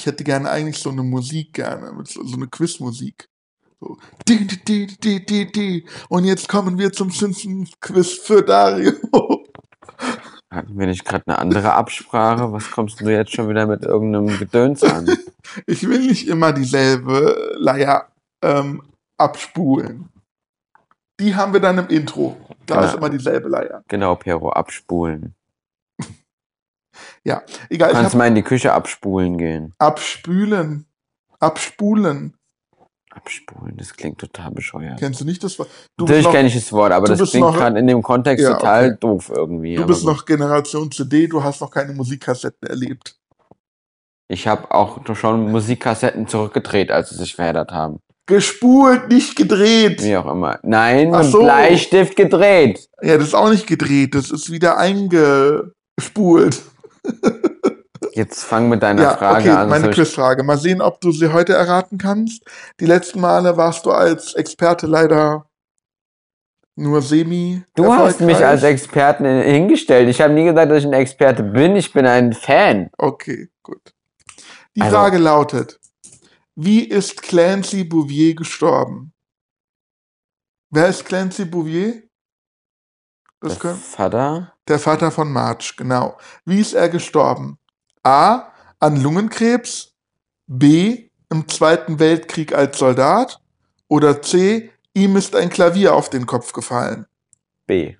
ich hätte gerne eigentlich so eine Musik gerne, so, so eine Quizmusik. So. Di, di, di, di, di, di. Und jetzt kommen wir zum Simpsons-Quiz für Dario. Hatten wir nicht gerade eine andere Absprache? Was kommst du jetzt schon wieder mit irgendeinem Gedöns an? Ich will nicht immer dieselbe Leier ähm, abspulen. Die haben wir dann im Intro. Da Ja. ist immer dieselbe Leier. Genau, Pero, abspulen. Ja, egal. Kannst mal in die Küche abspulen gehen. abspülen. Abspulen. Abspulen, das klingt total bescheuert. Kennst du nicht das Wort? Du Natürlich kenne ich das Wort, aber das klingt gerade in dem Kontext Ja, total okay. doof irgendwie. du bist noch Generation CD, du hast noch keine Musikkassetten erlebt. Ich habe auch schon Musikkassetten zurückgedreht, als sie sich verändert haben. Gespult, nicht gedreht. Wie auch immer. Nein, Ach mit so. Bleistift gedreht. Ja, das ist auch nicht gedreht, das ist wieder eingespult. Jetzt fang mit deiner Ja, Frage okay, an. meine Quizfrage. Mal sehen, ob du sie heute erraten kannst. Die letzten Male warst du als Experte leider nur semi. Du hast mich als Experten hingestellt. Ich habe nie gesagt, dass ich ein Experte bin. Ich bin ein Fan. Okay, gut. Die Also- Frage lautet: Wie ist Clancy Bouvier gestorben? Wer ist Clancy Bouvier? Das Der Vater? Der Vater von Marge, genau. Wie ist er gestorben? A. An Lungenkrebs. B. Im Zweiten Weltkrieg als Soldat. Oder C. Ihm ist ein Klavier auf den Kopf gefallen. B.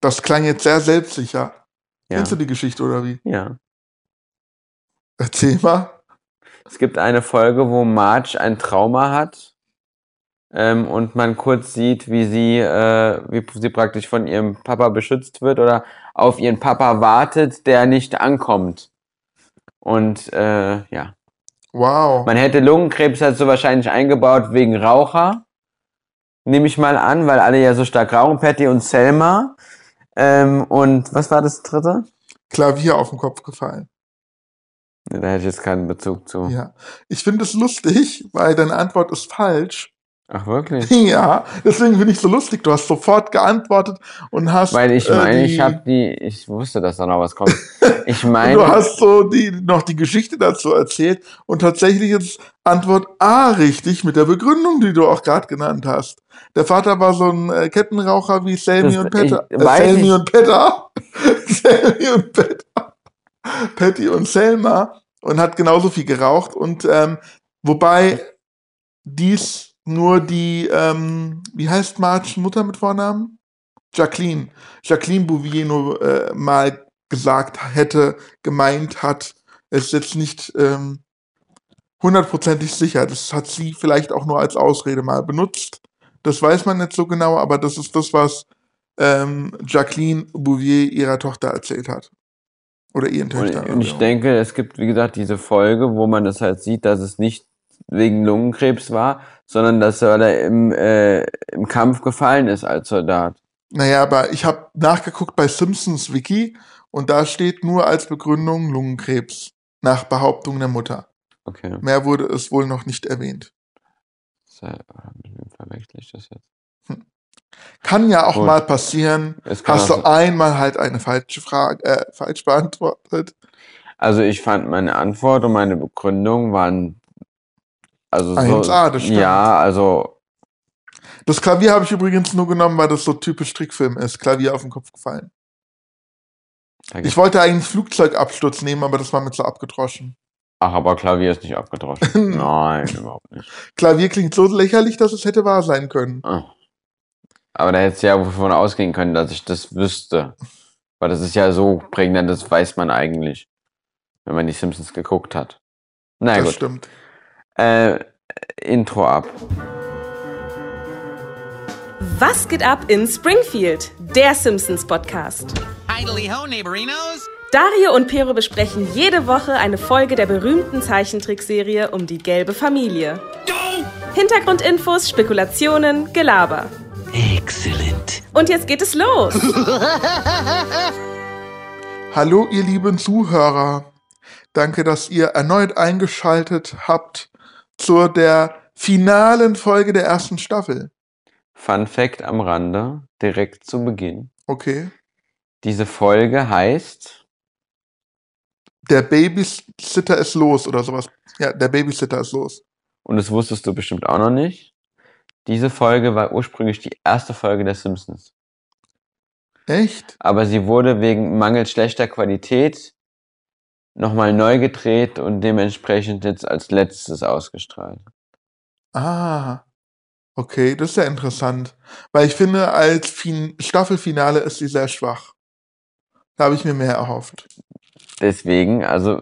Das klang jetzt sehr selbstsicher. Ja. Kennst du die Geschichte oder wie? ja. Erzähl mal. Es gibt eine Folge, wo Marge ein Trauma hat ähm, und man kurz sieht, wie sie, äh, wie sie praktisch von ihrem Papa beschützt wird oder auf ihren Papa wartet, der nicht ankommt. Und äh, ja, Wow. man hätte Lungenkrebs halt so wahrscheinlich eingebaut wegen Raucher, nehme ich mal an, weil alle ja so stark rauchen, Patty und Selma. Ähm, und was war das dritte? Klavier auf den Kopf gefallen. Da hätte ich jetzt keinen Bezug zu. Ja. Ich finde es lustig, weil deine Antwort ist falsch. Ach wirklich? Ja, deswegen finde ich so lustig. Du hast sofort geantwortet und hast. Weil ich äh, meine, die- ich habe die, ich wusste, dass da noch was kommt. Ich meine, Du hast so die, noch die Geschichte dazu erzählt und tatsächlich ist Antwort A richtig mit der Begründung, die du auch gerade genannt hast. Der Vater war so ein äh, Kettenraucher wie Selmi Das- und Petter. ich- Äh, Selmi ich. und Petter. Selmi und Petter. Patty und Selma und hat genauso viel geraucht und ähm, wobei dies nur die, ähm, wie heißt Marge Mutter mit Vornamen? Jacqueline. Jacqueline Bouvier nur äh, mal gesagt hätte, gemeint hat, es ist jetzt nicht ähm, hundertprozentig sicher. Das hat sie vielleicht auch nur als Ausrede mal benutzt. Das weiß man nicht so genau, aber das ist das, was ähm, Jacqueline Bouvier ihrer Tochter erzählt hat. Oder ihren und, Töchtern. und ich oder? denke, es gibt, wie gesagt, diese Folge, wo man das halt sieht, dass es nicht wegen Lungenkrebs war, sondern dass er im, äh, im Kampf gefallen ist als Soldat. Naja, aber ich habe nachgeguckt bei Simpsons Wiki und da steht nur als Begründung Lungenkrebs. Nach Behauptung der Mutter. Okay. Mehr wurde es wohl noch nicht erwähnt. Sehr, mit wem verwechsel ich das jetzt? Kann ja auch Gut. mal passieren. Hast du einmal halt eine falsche Frage, äh, falsch beantwortet. Also ich fand meine Antwort und meine Begründung waren also so, 1A, das stimmt. ja, also Das Klavier habe ich übrigens nur genommen, weil das so typisch Trickfilm ist. Klavier auf den Kopf gefallen. Ich wollte eigentlich Flugzeugabsturz nehmen, aber das war mir zu abgedroschen. ach, aber Klavier ist nicht abgedroschen. Nein, überhaupt nicht. Klavier klingt so lächerlich, dass es hätte wahr sein können. Ah. Aber da hättest du ja davon ausgehen können, dass ich das wüsste. Weil das ist ja so prägnant, das weiß man eigentlich, wenn man die Simpsons geguckt hat. Na das gut. stimmt. Äh, Intro ab. Was geht ab in Springfield? Der Simpsons Podcast. Idly ho, neighborinos. Dario und Pero besprechen jede Woche eine Folge der berühmten Zeichentrickserie um die gelbe Familie. Hintergrundinfos, Spekulationen, Gelaber. Excellent. Und jetzt geht es los. Hallo, ihr lieben Zuhörer. Danke, dass ihr erneut eingeschaltet habt zur der finalen Folge der ersten Staffel. Fun Fact am Rande, direkt zu Beginn. Okay. Diese Folge heißt Der Babysitter ist los oder sowas. Ja, der Babysitter ist los. Und das wusstest du bestimmt auch noch nicht. Diese Folge war ursprünglich die erste Folge der Simpsons. Echt? Aber sie wurde wegen mangels schlechter Qualität nochmal neu gedreht und dementsprechend jetzt als letztes ausgestrahlt. Ah. Okay, das ist ja interessant. Weil ich finde, als fin Staffelfinale ist sie sehr schwach. Da habe ich mir mehr erhofft. Deswegen, also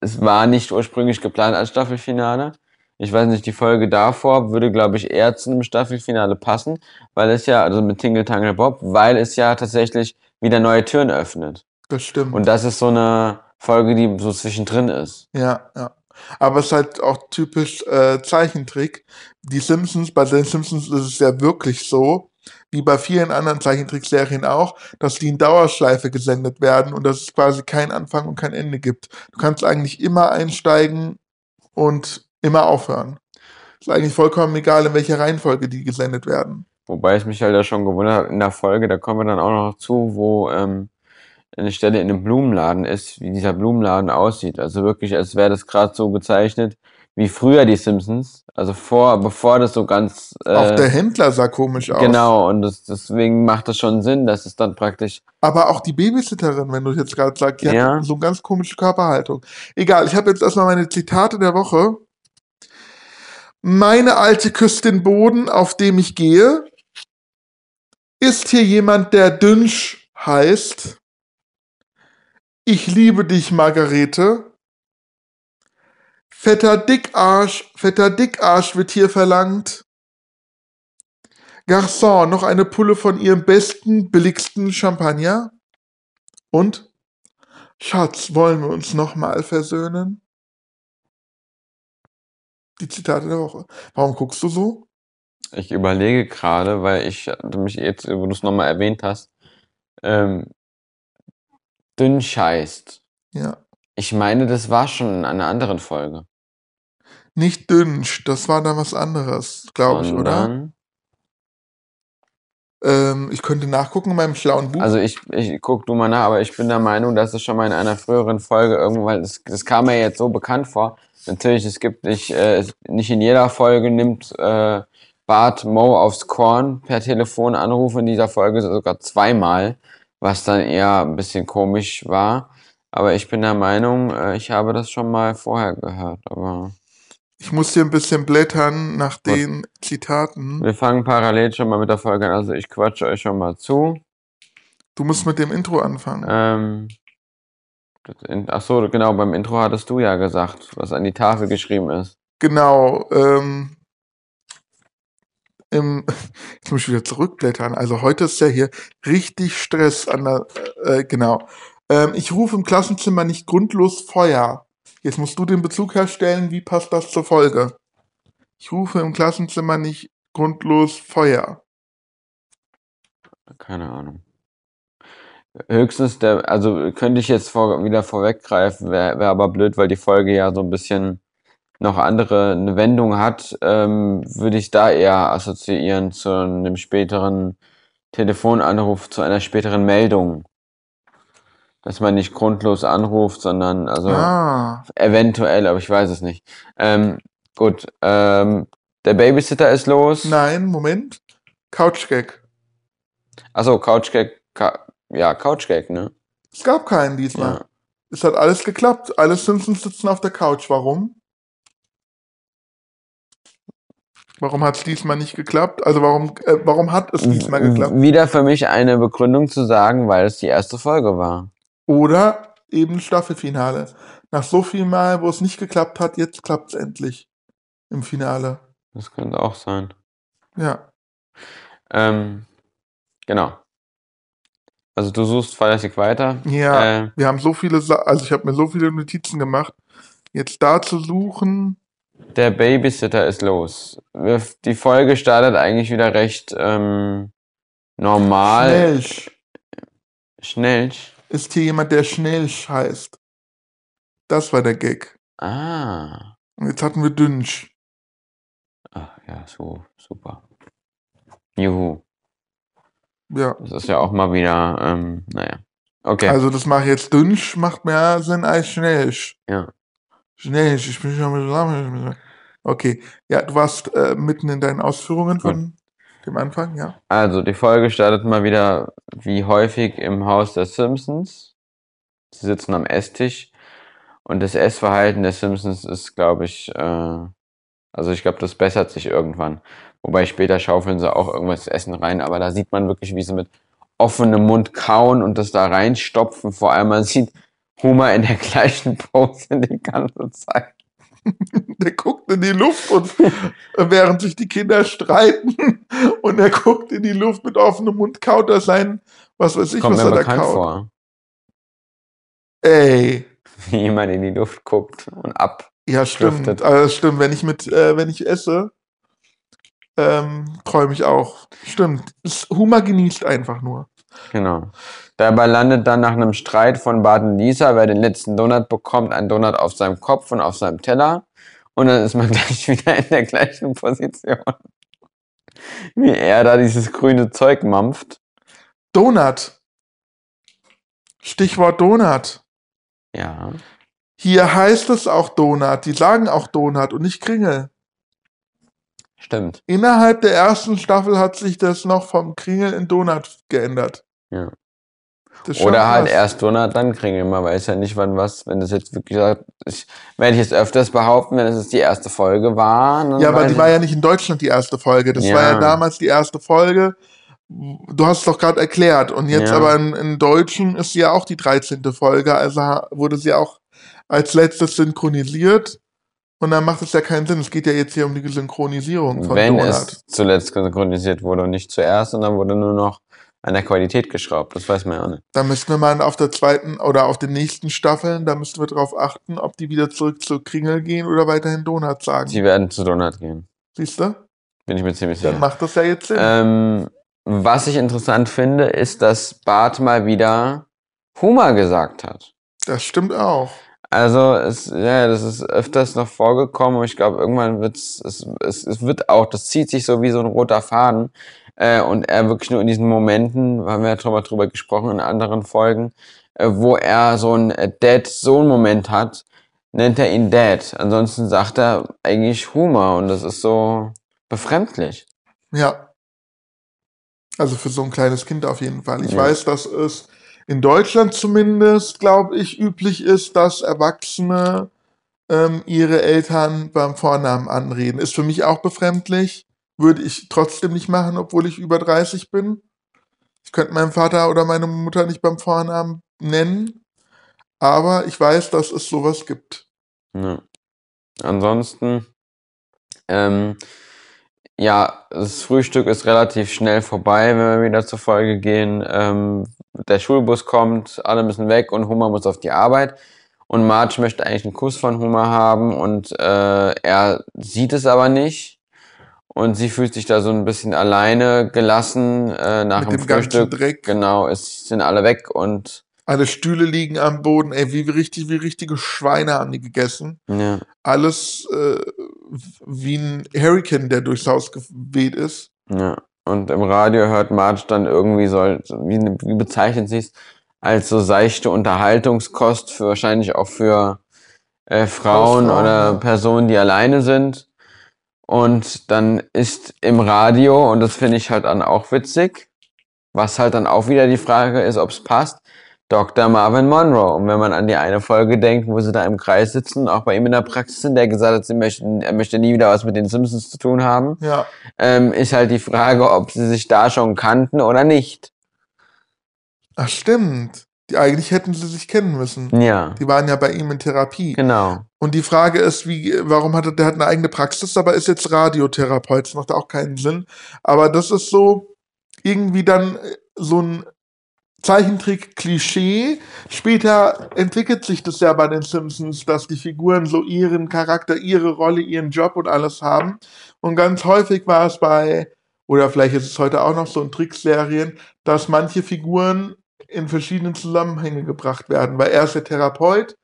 es war nicht ursprünglich geplant als Staffelfinale. Ich weiß nicht, die Folge davor würde, glaube ich, eher zu einem Staffelfinale passen, weil es ja, also mit Tingle Tangle Bob, weil es ja tatsächlich wieder neue Türen öffnet. Das stimmt. Und das ist so eine Folge, die so zwischendrin ist. Ja, ja. Aber es ist halt auch typisch äh, Zeichentrick. Die Simpsons, bei den Simpsons ist es ja wirklich so, wie bei vielen anderen Zeichentrickserien auch, dass die in Dauerschleife gesendet werden und dass es quasi keinen Anfang und kein Ende gibt. Du kannst eigentlich immer einsteigen und immer aufhören. Ist eigentlich vollkommen egal, in welcher Reihenfolge die gesendet werden. Wobei ich mich halt da schon gewundert habe, in der Folge, da kommen wir dann auch noch zu, wo ähm, eine Stelle in einem Blumenladen ist, wie dieser Blumenladen aussieht. Also wirklich, als wäre das gerade so gezeichnet wie früher die Simpsons. Also vor, bevor das so ganz. Äh, Auch der Händler sah komisch aus. Genau, und das, deswegen macht das schon Sinn, dass es dann praktisch. Aber auch die Babysitterin, wenn du jetzt gerade sagst, die Ja. hat so eine ganz komische Körperhaltung. Egal, ich habe jetzt erstmal meine Zitate der Woche. Meine Alte küsst den Boden, auf dem ich gehe. Ist hier jemand, der Dünsch heißt? Ich liebe dich, Margarete. Fetter Dickarsch, fetter Dickarsch wird hier verlangt. Garçon, noch eine Pulle von ihrem besten, billigsten Champagner? Und? Schatz, wollen wir uns nochmal versöhnen? Die Zitate der Woche. Warum guckst du so? Ich überlege gerade, weil ich mich jetzt, wo du es nochmal erwähnt hast, ähm, dünn scheißt. Ja. Ich meine, das war schon in einer anderen Folge. Nicht Dünsch, das war dann was anderes, glaube ich, oder? Ähm, ich könnte nachgucken in meinem schlauen Buch. Also ich, ich guck du mal nach, aber ich bin der Meinung, dass es schon mal in einer früheren Folge irgendwo, weil das, das kam mir jetzt so bekannt vor. Natürlich, es gibt nicht, äh, nicht in jeder Folge nimmt äh, Bart Mo aufs Korn per Telefonanruf in dieser Folge sogar zweimal, was dann eher ein bisschen komisch war. Aber ich bin der Meinung, äh, ich habe das schon mal vorher gehört. Aber ich muss hier ein bisschen blättern nach den Zitaten. wir fangen parallel schon mal mit der Folge an. Also ich quatsche euch schon mal zu. Du musst mit dem Intro anfangen. Ähm, in, ach so, genau, beim Intro hattest du ja gesagt, was an die Tafel geschrieben ist. Genau. Ähm, im, jetzt muss ich wieder zurückblättern. Also heute ist ja hier richtig Stress an der, äh, genau. Ähm, ich rufe im Klassenzimmer nicht grundlos Feuer. Jetzt musst du den Bezug herstellen, wie passt das zur Folge? Ich rufe im Klassenzimmer nicht grundlos Feuer. Keine Ahnung. Höchstens der, also könnte ich jetzt vor, wieder vorweggreifen, wäre wär aber blöd, weil die Folge ja so ein bisschen noch andere eine Wendung hat, ähm, würde ich da eher assoziieren zu einem späteren Telefonanruf, zu einer späteren Meldung. Dass man nicht grundlos anruft, sondern also Ah, eventuell, aber ich weiß es nicht. Ähm, gut, ähm, der Babysitter ist los. nein, Moment. Couchgag. Achso, Couchgag, Ka ja, Couchgag, ne? Es gab keinen diesmal. Ja. Es hat alles geklappt. Alle Simpsons sitzen auf der Couch. Warum? Warum hat es diesmal nicht geklappt? Also warum, äh, warum hat es diesmal geklappt? Wieder für mich eine Begründung zu sagen, weil es die erste Folge war. Oder eben Staffelfinale. Nach so viel Mal, wo es nicht geklappt hat, jetzt klappt es endlich. Im Finale. Das könnte auch sein. Ja. Ähm, genau. Also du suchst fleißig weiter. Ja. Äh, Wir haben so viele, Sa also ich habe mir so viele Notizen gemacht. Jetzt da zu suchen. Der Babysitter ist los. Die Folge startet eigentlich wieder recht ähm, normal. Schnellsch. Schnell. Ist hier jemand, der Schnellsch heißt? Das war der Gag. Ah. Und jetzt hatten wir Dünsch. Ach, ja, so, super. Juhu. Ja. Das ist ja auch mal wieder, ähm, naja. Okay. Also das mache ich jetzt dünsch, macht mehr Sinn als schnellisch. Ja. Schnellisch, ich bin schon mit. Okay, ja, du warst äh, mitten in deinen Ausführungen von dem Anfang, ja. Also, die Folge startet mal wieder wie häufig im Haus der Simpsons. Sie sitzen am Esstisch und das Essverhalten der Simpsons ist, glaube ich, äh, also ich glaube, das bessert sich irgendwann. Wobei später schaufeln sie auch irgendwas zu essen rein, aber da sieht man wirklich, wie sie mit offenem Mund kauen und das da reinstopfen. Vor allem, man sieht Homer in der gleichen Pose die ganze Zeit. Der guckt in die Luft und während sich die Kinder streiten und er guckt in die Luft mit offenem Mund, kaut er sein, was weiß ich, Kommt was er da kaut. vor, Ey, wie jemand in die Luft guckt und ab. ja stimmt, also das stimmt, wenn ich mit, äh, wenn ich esse, ähm, träume ich auch. Stimmt, Humor genießt einfach nur. Genau. Dabei landet dann nach einem Streit von Bart und Lisa, wer den letzten Donut bekommt, ein Donut auf seinem Kopf und auf seinem Teller. Und dann ist man gleich wieder in der gleichen Position. Wie er da dieses grüne Zeug mampft. Donut. Stichwort Donut. Ja. Hier heißt es auch Donut. Die sagen auch Donut und nicht Kringel. Stimmt. Innerhalb der ersten Staffel hat sich das noch vom Kringel in Donut geändert. Ja. Oder halt krass. erst Donut, dann Kringel. Man weiß ja nicht, wann was, wenn das jetzt wirklich sagt, ich werde ich jetzt öfters behaupten, wenn es jetzt die erste Folge war. Ja, aber die war ja nicht in Deutschland die erste Folge. Das Ja. war ja damals die erste Folge. Du hast es doch gerade erklärt. Und jetzt Ja. aber in, in Deutschen ist sie ja auch die 13. Folge. Also wurde sie auch als letztes synchronisiert. Und dann macht es ja keinen Sinn. Es geht ja jetzt hier um die Synchronisierung von wenn Donut. es zuletzt synchronisiert wurde und nicht zuerst und dann wurde nur noch an der Qualität geschraubt. Das weiß man ja auch nicht. Da müssten wir mal auf der zweiten oder auf den nächsten Staffeln, da müssten wir darauf achten, ob die wieder zurück zu Kringel gehen oder weiterhin Donut sagen. Sie werden zu Donut gehen. Siehst du? Bin ich mir ziemlich Dann sicher. macht das ja jetzt Sinn. Ähm, was ich interessant finde, ist, dass Bart mal wieder Humor gesagt hat. das stimmt auch. Also, es, ja, das ist öfters noch vorgekommen, aber ich glaube, irgendwann wird's, es, es, es wird auch, das zieht sich so wie so ein roter Faden. Äh, und er wirklich nur in diesen Momenten, haben wir ja schon mal drüber gesprochen in anderen Folgen, äh, wo er so einen äh, Dad-Sohn-Moment hat, nennt er ihn Dad. Ansonsten sagt er eigentlich Humor und das ist so befremdlich. Ja. Also für so ein kleines Kind auf jeden Fall. Ich Ja. weiß, dass es in Deutschland zumindest, glaube ich, üblich ist, dass Erwachsene ähm, ihre Eltern beim Vornamen anreden. Ist für mich auch befremdlich. Würde ich trotzdem nicht machen, obwohl ich über 30 bin. Ich könnte meinen Vater oder meine Mutter nicht beim Vornamen nennen. Aber ich weiß, dass es sowas gibt. Ja. Ansonsten, ähm, ja, das Frühstück ist relativ schnell vorbei, wenn wir wieder zur Folge gehen. Ähm, der Schulbus kommt, alle müssen weg und Homer muss auf die Arbeit. Und Marge möchte eigentlich einen Kuss von Homer haben und äh, er sieht es aber nicht. Und sie fühlt sich da so ein bisschen alleine gelassen äh, nach Mit dem dem ganzen Frühstück. Dreck. Genau, es sind alle weg und Alle Stühle liegen am Boden. Ey, wie, wie richtig, wie richtige Schweine haben die gegessen. ja, alles äh, wie ein Hurricane, der durchs Haus geweht ist. Ja, und im Radio hört Marge dann irgendwie soll, wie, wie bezeichnet sie es, als so seichte Unterhaltungskost für wahrscheinlich auch für äh, Frauen Hausfrauen, oder. Personen, die alleine sind. Und dann ist im Radio, und das finde ich halt dann auch witzig, was halt dann auch wieder die Frage ist, ob es passt, Dr. Marvin Monroe. Und wenn man an die eine Folge denkt, wo sie da im Kreis sitzen, auch bei ihm in der Praxis sind, der gesagt hat, sie möchten, er möchte nie wieder was mit den Simpsons zu tun haben, Ja, ähm, ist halt die Frage, ob sie sich da schon kannten oder nicht. ach stimmt. Die, eigentlich hätten sie sich kennen müssen. Ja, Die waren ja bei ihm in Therapie. genau. Und die Frage ist, wie, warum hat er, der hat eine eigene Praxis, aber ist jetzt Radiotherapeut. Das macht auch keinen Sinn. Aber das ist so irgendwie dann so ein Zeichentrick-Klischee. Später entwickelt sich das ja bei den Simpsons, dass die Figuren so ihren Charakter, ihre Rolle, ihren Job und alles haben. Und ganz häufig war es bei, oder vielleicht ist es heute auch noch so in Trickserien, dass manche Figuren in verschiedenen Zusammenhänge gebracht werden, weil er ist der Therapeut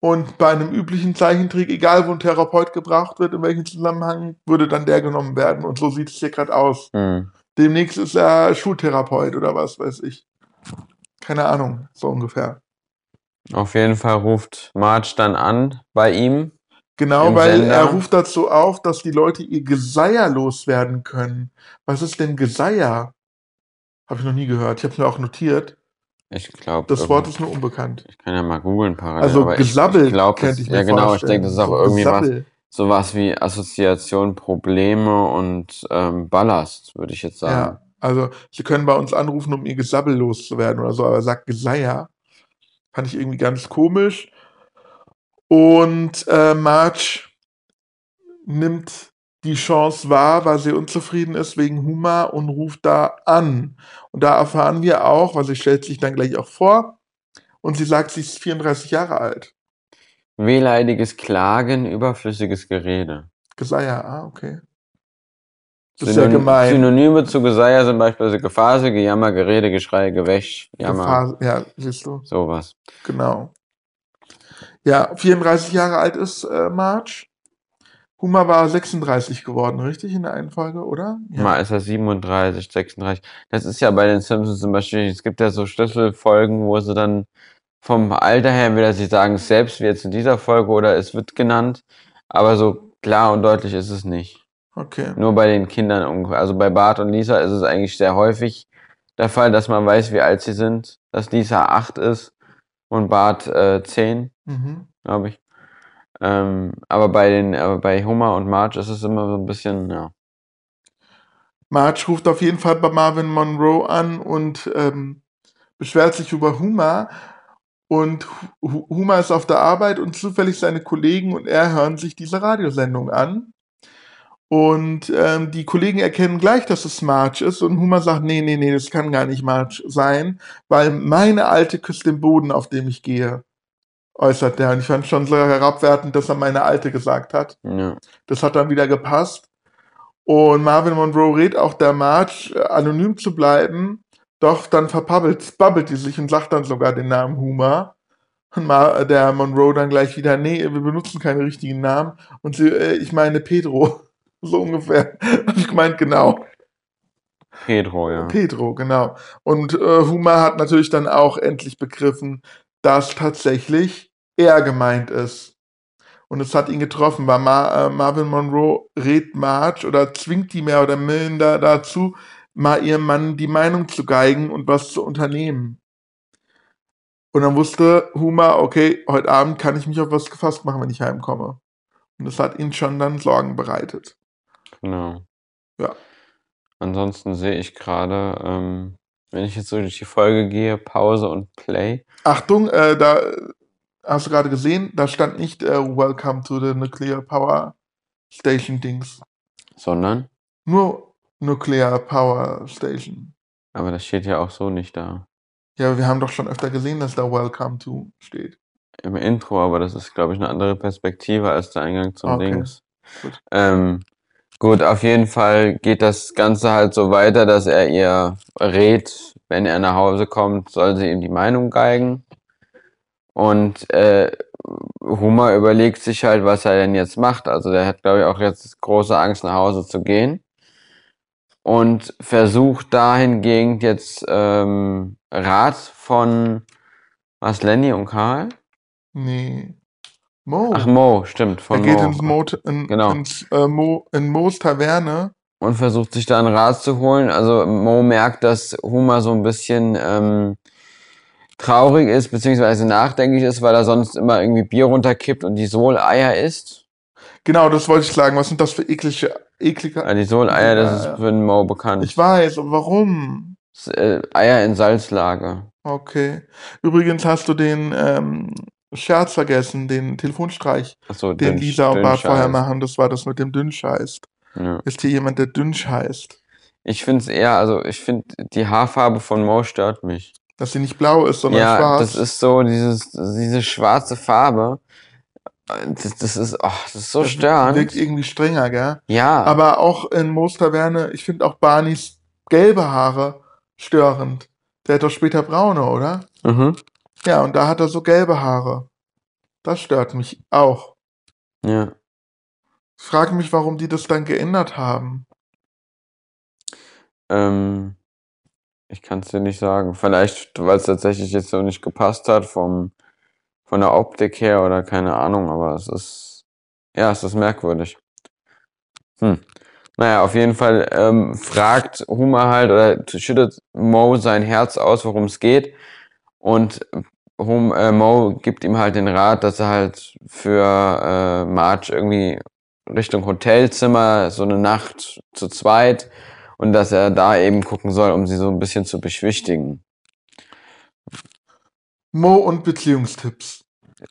und bei einem üblichen Zeichentrick, egal wo ein Therapeut gebraucht wird, in welchem Zusammenhang, würde dann der genommen werden. Und so sieht es hier gerade aus. Hm. Demnächst ist er Schultherapeut oder was weiß ich. Keine Ahnung, so ungefähr. Auf jeden Fall ruft Marge dann an bei ihm. Genau, weil Sender. er ruft dazu auf, dass die Leute ihr Geseier loswerden können. Was ist denn Geseier? Habe ich noch nie gehört. Ich habe es mir auch notiert. Ich glaube. Das Wort ist mir unbekannt. Ich kann ja mal googeln parallel. Also aber Gesabbel ich, ich glaub, das- ich Ja, genau. Ich denke, das ist auch So irgendwie was, Gesabbel. sowas wie Assoziation, Probleme und ähm, Ballast, würde ich jetzt sagen. Ja, also sie können bei uns anrufen, um ihr Gesabbel loszuwerden oder so, aber er sagt Geseier. Fand ich irgendwie ganz komisch. Und äh, Marge nimmt die Chance wahr, weil sie unzufrieden ist wegen Huma und ruft da an. Und da erfahren wir auch, weil sie stellt sich dann gleich auch vor, und sie sagt, sie ist 34 Jahre alt. Wehleidiges Klagen, überflüssiges Gerede. Geseier, ah, okay. Das ist ja gemein. Synonyme zu Geseier sind beispielsweise Gefase, Gejammer, Gerede, Geschrei, Gewäsch, Jammer, Gefahr, ja, siehst du. sowas. Genau. Ja, 34 Jahre alt ist äh, Marge. Huma war 36 geworden, richtig, in der einen Folge, oder? Mal ist er 37, 36. Das ist ja bei den Simpsons zum Beispiel, es gibt ja so Schlüsselfolgen, wo sie dann vom Alter her, entweder sie sagen es selbst, wie jetzt in dieser Folge, oder es wird genannt, aber so klar und deutlich ist es nicht. Okay. Nur bei den Kindern ungefähr. Also bei Bart und Lisa ist es eigentlich sehr häufig der Fall, dass man weiß, wie alt sie sind, dass Lisa 8 ist und Bart äh, 10, Mhm. glaube ich. Ähm, aber bei den, aber bei Homer und Marge ist es immer so ein bisschen, ja. Marge ruft auf jeden Fall bei Marvin Monroe an und ähm, beschwert sich über Huma. Und Huma ist auf der Arbeit und zufällig seine Kollegen und er hören sich diese Radiosendung an. Und ähm, die Kollegen erkennen gleich, dass es Marge ist. Und Huma sagt, nee, nee, nee, das kann gar nicht Marge sein, weil meine Alte küsst den Boden, auf dem ich gehe, äußert er. Und ich fand schon so herabwertend, dass er meine Alte gesagt hat. ja. Das hat dann wieder gepasst. Und Marvin Monroe rät auch der Marge, äh, anonym zu bleiben. Doch dann verpabbelt, babbelt die sich und sagt dann sogar den Namen Huma. Und Ma der Monroe dann gleich wieder, nee, wir benutzen keine richtigen Namen. Und sie, äh, ich meine Pedro. So ungefähr. Hab ich gemeint, genau. Pedro, ja. Pedro, genau. Und äh, Huma hat natürlich dann auch endlich begriffen, dass tatsächlich er gemeint ist. Und es hat ihn getroffen, weil Ma äh, Marvin Monroe rät Marge oder zwingt die mehr oder minder dazu, mal ihrem Mann die Meinung zu geigen und was zu unternehmen. Und dann wusste Huma, okay, heute Abend kann ich mich auf was gefasst machen, wenn ich heimkomme. Und das hat ihn schon dann Sorgen bereitet. Genau. Ja. Ansonsten sehe ich gerade, ähm, wenn ich jetzt so durch die Folge gehe, Pause und Play. Achtung, äh, da äh, hast du gerade gesehen, da stand nicht äh, Welcome to the Nuclear Power Station Dings. Sondern, Nur Nuclear Power Station. aber das steht ja auch so nicht da. Ja, aber wir haben doch schon öfter gesehen, dass da Welcome to steht. Im Intro, aber das ist, glaube ich, eine andere Perspektive als der Eingang zum Okay, Dings. gut. Ähm, gut, auf jeden Fall geht das Ganze halt so weiter, dass er ihr rät, wenn er nach Hause kommt, soll sie ihm die Meinung geigen. Und äh, Hummer überlegt sich halt, was er denn jetzt macht. Also der hat, glaube ich, auch jetzt große Angst, nach Hause zu gehen. Und versucht dahingehend jetzt ähm, Rat von was, Lenny und Karl? Nee. Mo. Ach, Mo, stimmt, er von geht Mo. ins Mo, in, Genau. ins, äh, Mo, in Mo's Taverne. und versucht sich da einen Rat zu holen. Also Mo merkt, dass Huma so ein bisschen ähm, traurig ist, beziehungsweise nachdenklich ist, weil er sonst immer irgendwie Bier runterkippt und die Soleier isst. Genau, das wollte ich sagen. Was sind das für eklige, eklige. Ja, die Soleier, das ist ja. für den Mo bekannt. Ich weiß, aber warum? Äh, Eier in Salzlage. Okay. Übrigens hast du den ähm, Scherz vergessen, den Telefonstreich, Achso, den Lisa und Bart vorher machen. Das war das mit dem Dünnscheiß. Ja. Ist hier jemand, der dünn scheißt? Ich finde es eher, also ich finde, die Haarfarbe von Mo stört mich. Dass sie nicht blau ist, sondern ja, schwarz. das ist so, dieses, diese schwarze Farbe. Das, das ist, oh, das ist so Das störend. Wirkt irgendwie strenger, gell? Ja. Aber auch in Moos Taverne, ich finde auch Barneys gelbe Haare störend. Der hat doch später braune, oder? mhm. Ja, und da hat er so gelbe Haare. Das stört mich auch. Ja. Ich frage mich, warum die das dann geändert haben. Ähm, Ich kann es dir nicht sagen. Vielleicht, weil es tatsächlich jetzt so nicht gepasst hat vom, von der Optik her oder keine Ahnung, aber es ist, ja, es ist merkwürdig. Hm. Naja, auf jeden Fall ähm, fragt Huma halt oder schüttet Mo sein Herz aus, worum es geht. Und Hum, äh, Mo gibt ihm halt den Rat, dass er halt für äh, Marge irgendwie Richtung Hotelzimmer so eine Nacht zu zweit und dass er da eben gucken soll, um sie so ein bisschen zu beschwichtigen. Mo und Beziehungstipps.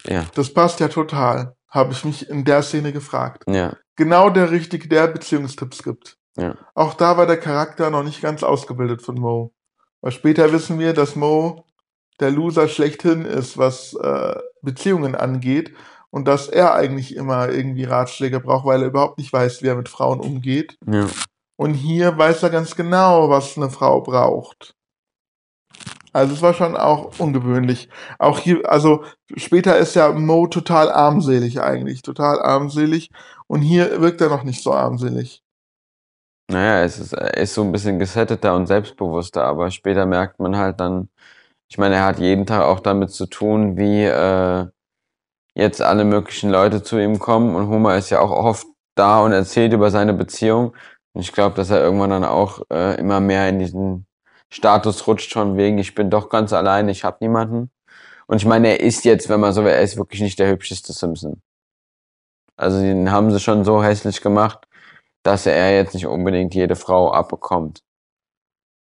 Ja, Das passt ja total, habe ich mich in der Szene gefragt. ja, Genau der Richtige, der Beziehungstipps gibt. ja. Auch da war der Charakter noch nicht ganz ausgebildet von Mo. Weil später wissen wir, dass Mo der Loser schlechthin ist, was äh, Beziehungen angeht. Und dass er eigentlich immer irgendwie Ratschläge braucht, weil er überhaupt nicht weiß, wie er mit Frauen umgeht. ja. Und hier weiß er ganz genau, was eine Frau braucht. Also es war schon auch ungewöhnlich. Auch hier, also später ist ja Mo total armselig eigentlich, total armselig. Und hier wirkt er noch nicht so armselig. Naja, es ist, er ist so ein bisschen gesetteter und selbstbewusster, aber später merkt man halt dann, ich meine, er hat jeden Tag auch damit zu tun, wie äh, jetzt alle möglichen Leute zu ihm kommen und Homer ist ja auch oft da und erzählt über seine Beziehung. Und ich glaube, dass er irgendwann dann auch äh, immer mehr in diesen Status rutscht, von wegen, ich bin doch ganz allein, ich habe niemanden. Und ich meine, er ist jetzt, wenn man so will, er ist wirklich nicht der hübscheste Simpson. Also den haben sie schon so hässlich gemacht, dass er jetzt nicht unbedingt jede Frau abbekommt.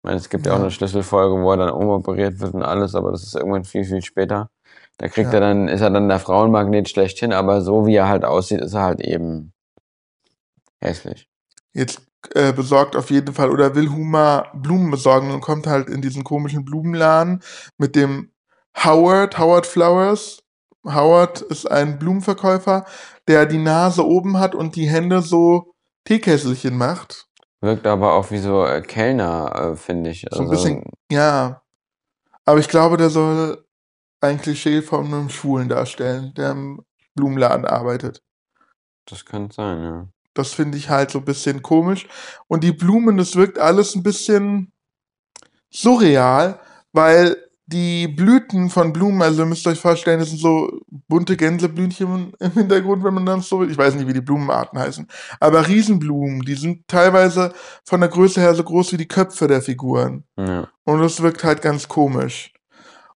Ich meine, es gibt ja, auch Ja. eine Schlüsselfolge, wo er dann umoperiert wird und alles, aber das ist irgendwann viel, viel später. Da kriegt Ja. er dann, ist er dann der Frauenmagnet schlechthin, aber so wie er halt aussieht, ist er halt eben hässlich. Jetzt äh, besorgt auf jeden Fall oder will Huma Blumen besorgen und kommt halt in diesen komischen Blumenladen mit dem Howard, Howard Flowers. Howard ist ein Blumenverkäufer, der die Nase oben hat und die Hände so Teekesselchen macht. Wirkt aber auch wie so äh, Kellner, äh, finde ich. So ein bisschen, ja. Aber ich glaube, der soll ein Klischee von einem Schwulen darstellen, der im Blumenladen arbeitet. Das kann sein, ja. Das finde ich halt so ein bisschen komisch. Und die Blumen, das wirkt alles ein bisschen surreal, weil die Blüten von Blumen, also ihr müsst euch vorstellen, das sind so bunte Gänseblümchen im Hintergrund, wenn man das so will. Ich weiß nicht, wie die Blumenarten heißen. Aber Riesenblumen, die sind teilweise von der Größe her so groß wie die Köpfe der Figuren. ja. Und das wirkt halt ganz komisch.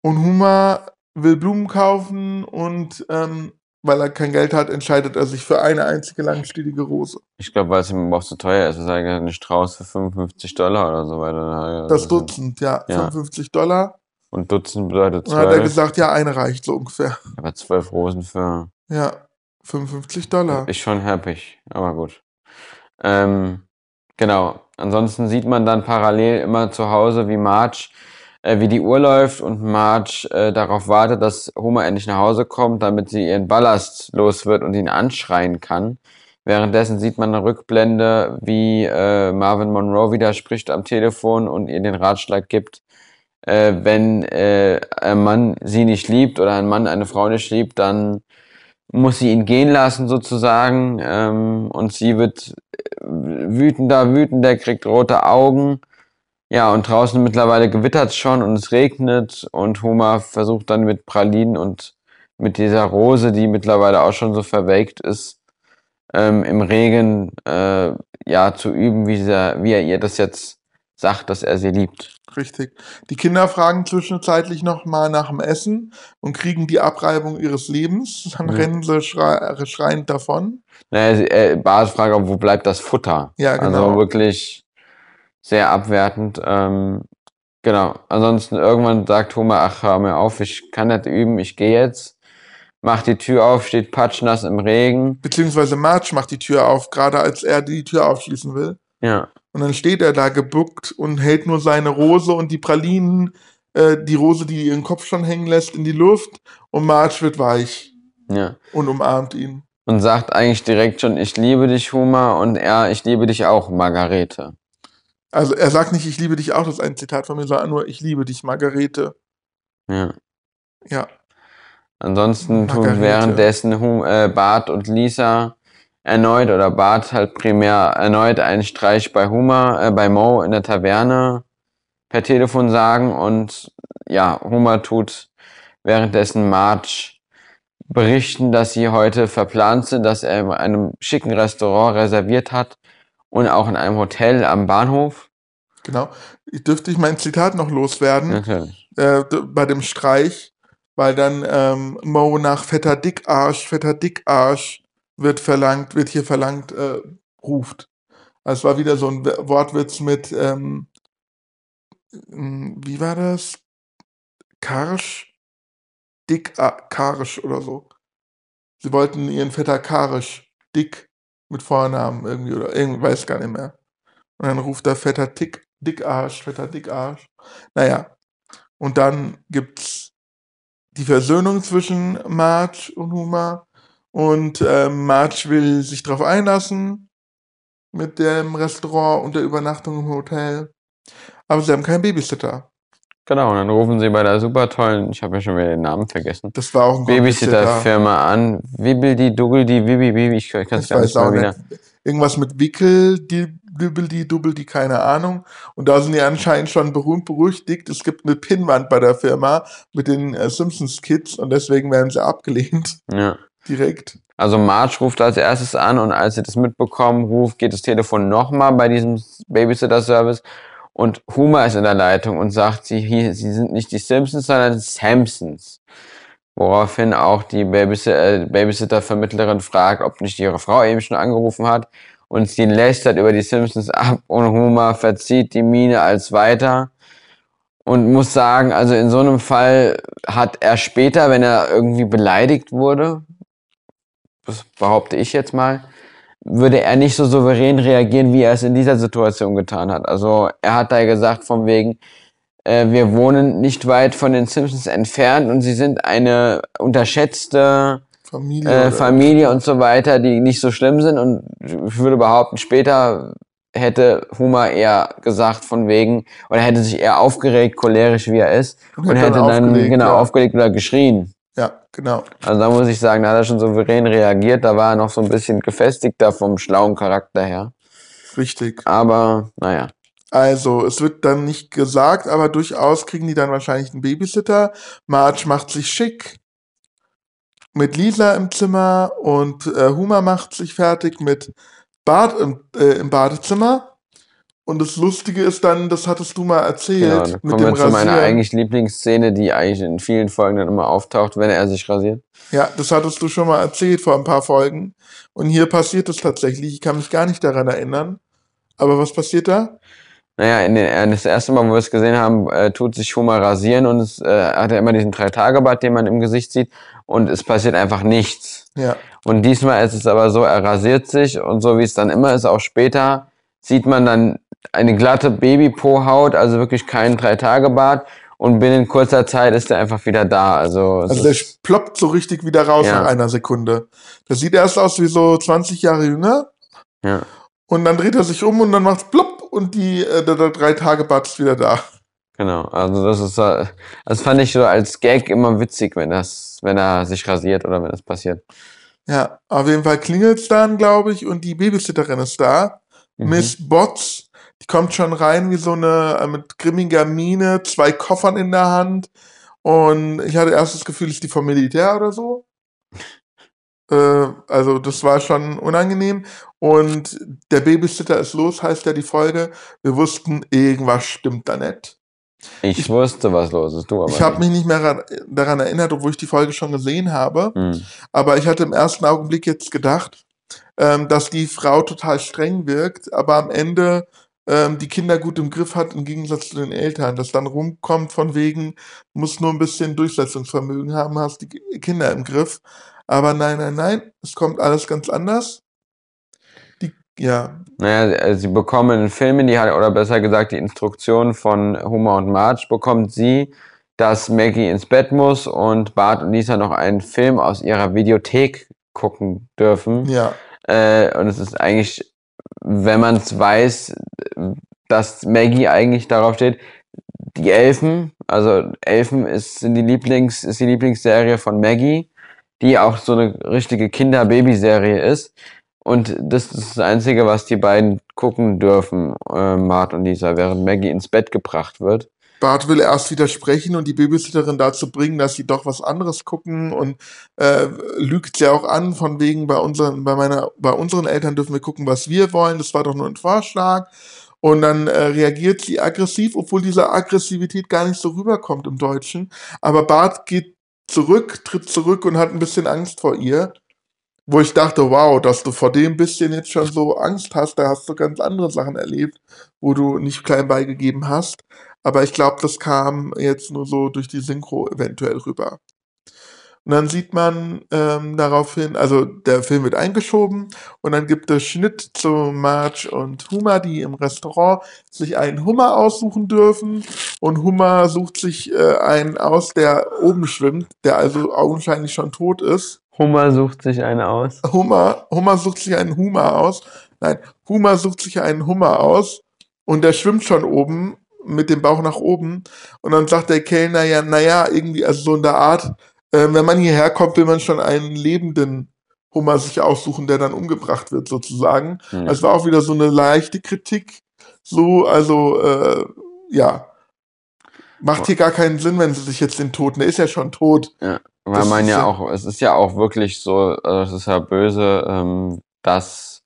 Und Huma will Blumen kaufen und ähm, weil er kein Geld hat, entscheidet er sich für eine einzige langstielige Rose. Ich glaube, weil es ihm auch zu teuer ist. Es ist eigentlich ein Strauß für 55 Dollar oder so weiter. Das ist- Dutzend, ja, ja. 55 Dollar. Und Dutzend bedeutet Und dann hat er 12. gesagt, ja, eine reicht so ungefähr. Aber 12 Rosen für. Ja, 55 Dollar. Ist schon happig, aber gut. Ähm, genau. Ansonsten sieht man dann parallel immer zu Hause, wie Marge, äh, wie die Uhr läuft und Marge äh, darauf wartet, dass Homer endlich nach Hause kommt, damit sie ihren Ballast los wird und ihn anschreien kann. Währenddessen sieht man eine Rückblende, wie äh, Marvin Monroe widerspricht am Telefon und ihr den Ratschlag gibt, äh, wenn äh, ein Mann sie nicht liebt oder ein Mann eine Frau nicht liebt, dann muss sie ihn gehen lassen sozusagen ähm, und sie wird äh, wütender, wütender, kriegt rote Augen. Ja, und draußen mittlerweile gewittert schon und es regnet und Homer versucht dann mit Pralinen und mit dieser Rose, die mittlerweile auch schon so verwelkt ist, ähm, im Regen äh, ja zu üben, wie, dieser, wie er ihr das jetzt sagt, dass er sie liebt. Richtig. Die Kinder fragen zwischenzeitlich nochmal nach dem Essen und kriegen die Abreibung ihres Lebens. Dann Ja. rennen sie schrei schreiend davon. Naja, äh, Bart fragt auch, wo bleibt das Futter? Ja, genau. Also wirklich sehr abwertend. Ähm, genau. Ansonsten irgendwann sagt Homer, ach, hör mir auf, ich kann nicht üben, ich gehe jetzt. Macht die Tür auf, steht patschnass im Regen. Beziehungsweise Marge macht die Tür auf, gerade als er die Tür aufschließen will. Ja, Und dann steht er da gebuckt und hält nur seine Rose und die Pralinen, äh, die Rose, die ihren Kopf schon hängen lässt, in die Luft. Und Marge wird weich ja. und umarmt ihn. Und sagt eigentlich direkt schon, ich liebe dich, Homer, und er, ich liebe dich auch, Margarete. Also er sagt nicht, ich liebe dich auch, das ist ein Zitat von mir, sondern nur, ich liebe dich, Margarete. Ja. Ja, Ansonsten tun Margarete. währenddessen Hum- äh, Bart und Lisa erneut oder Bart halt primär erneut einen Streich bei Homer, äh, bei Mo in der Taverne. per Telefon sagen und ja, Homer tut währenddessen Marge berichten, dass sie heute verplant sind, dass er in einem schicken Restaurant reserviert hat und auch in einem Hotel am Bahnhof. Genau. Dürfte ich mein Zitat noch loswerden? Natürlich. äh, bei dem Streich, weil dann ähm, Mo nach fetter Dickarsch, fetter Dickarsch wird verlangt, wird hier verlangt, äh, ruft. Also es war wieder so ein Wortwitz mit, ähm, m, wie war das? Karsch? Dick Karsch oder so. Sie wollten ihren Vetter Karsch, Dick mit Vornamen irgendwie oder irgendwie, weiß gar nicht mehr. Und dann ruft der Vetter Dick, Dickarsch, Vetter Dickarsch. Naja, und dann gibt's die Versöhnung zwischen Marge und Huma. Und ähm, Marge will sich darauf einlassen mit dem Restaurant und der Übernachtung im Hotel. Aber sie haben keinen Babysitter. Genau, und dann rufen sie bei der super tollen, ich habe ja schon wieder den Namen vergessen, Das war auch ein Babysitter-Firma an. Wibbeldi, Duggeldi, Wibi, Bibi, ich kann es gar weiß nicht auch mal wieder. nicht. Irgendwas mit Wickel, die Dübbeldi, Dubbeldi, keine Ahnung. Und da sind die anscheinend schon berühmt berüchtigt. Es gibt eine Pinnwand bei der Firma mit den äh, Simpsons Kids und deswegen werden sie abgelehnt. Ja. Direkt. Also Marge ruft als erstes an und als sie das mitbekommen, ruft, geht das Telefon nochmal bei diesem Babysitter-Service und Homer ist in der Leitung und sagt, sie, hier, sie sind nicht die Simpsons, sondern die Sampsons. Woraufhin auch die äh, Babysitter-Vermittlerin fragt, ob nicht ihre Frau eben schon angerufen hat und sie lästert über die Simpsons ab und Homer verzieht die Miene als weiter und muss sagen, also in so einem Fall hat er später, wenn er irgendwie beleidigt wurde, das behaupte ich jetzt mal, würde er nicht so souverän reagieren, wie er es in dieser Situation getan hat. Also er hat da gesagt von wegen, äh, wir wohnen nicht weit von den Simpsons entfernt und sie sind eine unterschätzte Familie. äh, Familie und so weiter, die nicht so schlimm sind. Und ich würde behaupten, später hätte Homer eher gesagt von wegen, oder hätte sich eher aufgeregt, cholerisch wie er ist, Und und, hätte hätte dann dann, aufgelegt, genau ja. aufgelegt oder geschrien. Genau. Also da muss ich sagen, da hat er schon souverän reagiert, da war er noch so ein bisschen gefestigter vom schlauen Charakter her. Richtig. Aber naja, Also, es wird dann nicht gesagt, aber durchaus kriegen die dann wahrscheinlich einen Babysitter. Marge macht sich schick mit Lisa im Zimmer und äh, Huma macht sich fertig mit Bad im, äh, im Badezimmer. Und das Lustige ist dann, das hattest du mal erzählt, genau, da mit kommen dem wir zu meiner Rasieren. eigentlich Lieblingsszene, die eigentlich in vielen Folgen dann immer auftaucht, wenn er sich rasiert. Ja, das hattest du schon mal erzählt vor ein paar Folgen. Und hier passiert es tatsächlich. Ich kann mich gar nicht daran erinnern. Aber was passiert da? Naja, in den, äh, das erste Mal, wo wir es gesehen haben, äh, tut sich Homer rasieren und es äh, hat er immer diesen Drei-Tage-Bart, den man im Gesicht sieht und es passiert einfach nichts. Ja, Und diesmal ist es aber so, er rasiert sich und so wie es dann immer ist, auch später, sieht man dann eine glatte Babypo-Haut, also wirklich keinen Drei-Tage-Bart und binnen kurzer Zeit ist er einfach wieder da. Also, also der ploppt so richtig wieder raus Ja. nach einer Sekunde. Das sieht erst aus wie so 20 Jahre jünger. ja. Und dann dreht er sich um und dann macht's plopp und die, äh, der, der drei Tage Bart ist wieder da. Genau, also das ist so, das fand ich so als Gag immer witzig, wenn das, wenn er sich rasiert oder wenn das passiert. Ja, auf jeden Fall klingelt's dann, glaube ich, und die Babysitterin ist da. Mhm. Miss Botts, die kommt schon rein wie so eine äh, mit grimmiger Miene, zwei Koffern in der Hand. Und ich hatte erst das Gefühl, ist die vom Militär oder so. Äh, also das war schon unangenehm. Und der Babysitter ist los, heißt ja die Folge. Wir wussten, irgendwas stimmt da nicht. Ich, ich- wusste, was los ist, du aber Ich habe mich nicht mehr ran- daran erinnert, obwohl ich die Folge schon gesehen habe. Hm. Aber ich hatte im ersten Augenblick jetzt gedacht, ähm, dass die Frau total streng wirkt, aber am Ende ähm, die Kinder gut im Griff hat, im Gegensatz zu den Eltern. Dass dann rumkommt von wegen, muss nur ein bisschen Durchsetzungsvermögen haben, hast die Ki- Kinder im Griff. Aber nein, nein, nein, es kommt alles ganz anders. Die, ja, Naja, äh, sie bekommen in Filmen, die hat, oder besser gesagt, die Instruktion von Homer und Marge bekommt sie, dass Maggie ins Bett muss und Bart und Lisa noch einen Film aus ihrer Videothek gucken dürfen. ja, Äh, und es ist eigentlich, wenn man es weiß, dass Maggie eigentlich darauf steht, die Elfen, also Elfen ist, sind die Lieblings, ist die Lieblingsserie von Maggie, die auch so eine richtige Kinder-Baby-Serie ist. Und das ist das Einzige, was die beiden gucken dürfen, äh, Mart und Lisa, während Maggie ins Bett gebracht wird. Bart will erst widersprechen und die Babysitterin dazu bringen, dass sie doch was anderes gucken und äh, lügt sie auch an, von wegen bei unseren, bei meiner, bei unseren Eltern dürfen wir gucken, was wir wollen. Das war doch nur ein Vorschlag. Und dann äh, reagiert sie aggressiv, obwohl diese Aggressivität gar nicht so rüberkommt im Deutschen. Aber Bart geht zurück, tritt zurück und hat ein bisschen Angst vor ihr. Wo ich dachte, wow, dass du vor dem bisschen jetzt schon so Angst hast, da hast du ganz andere Sachen erlebt, wo du nicht klein beigegeben hast. Aber ich glaube, das kam jetzt nur so durch die Synchro eventuell rüber. Und dann sieht man ähm, daraufhin, also der Film wird eingeschoben und dann gibt es Schnitt zu Marge und Hummer, die im Restaurant sich einen Hummer aussuchen dürfen. Und Hummer sucht sich äh, einen aus, der oben schwimmt, der also augenscheinlich schon tot ist. Hummer sucht sich einen aus. Hummer, Hummer sucht sich einen Hummer aus. Nein, Hummer sucht sich einen Hummer aus und der schwimmt schon oben mit dem Bauch nach oben. Und dann sagt der Kellner ja, naja, irgendwie, also so in der Art, äh, wenn man hierher kommt, will man schon einen lebenden Hummer sich aussuchen, der dann umgebracht wird, sozusagen. Ja. Es war auch wieder so eine leichte Kritik. So, also, äh, ja. Macht hier gar keinen Sinn, wenn sie sich jetzt den Toten, der ist ja schon tot. Weil Das man ja ja- auch, es ist ja auch wirklich so, also es ist ja böse, ähm, dass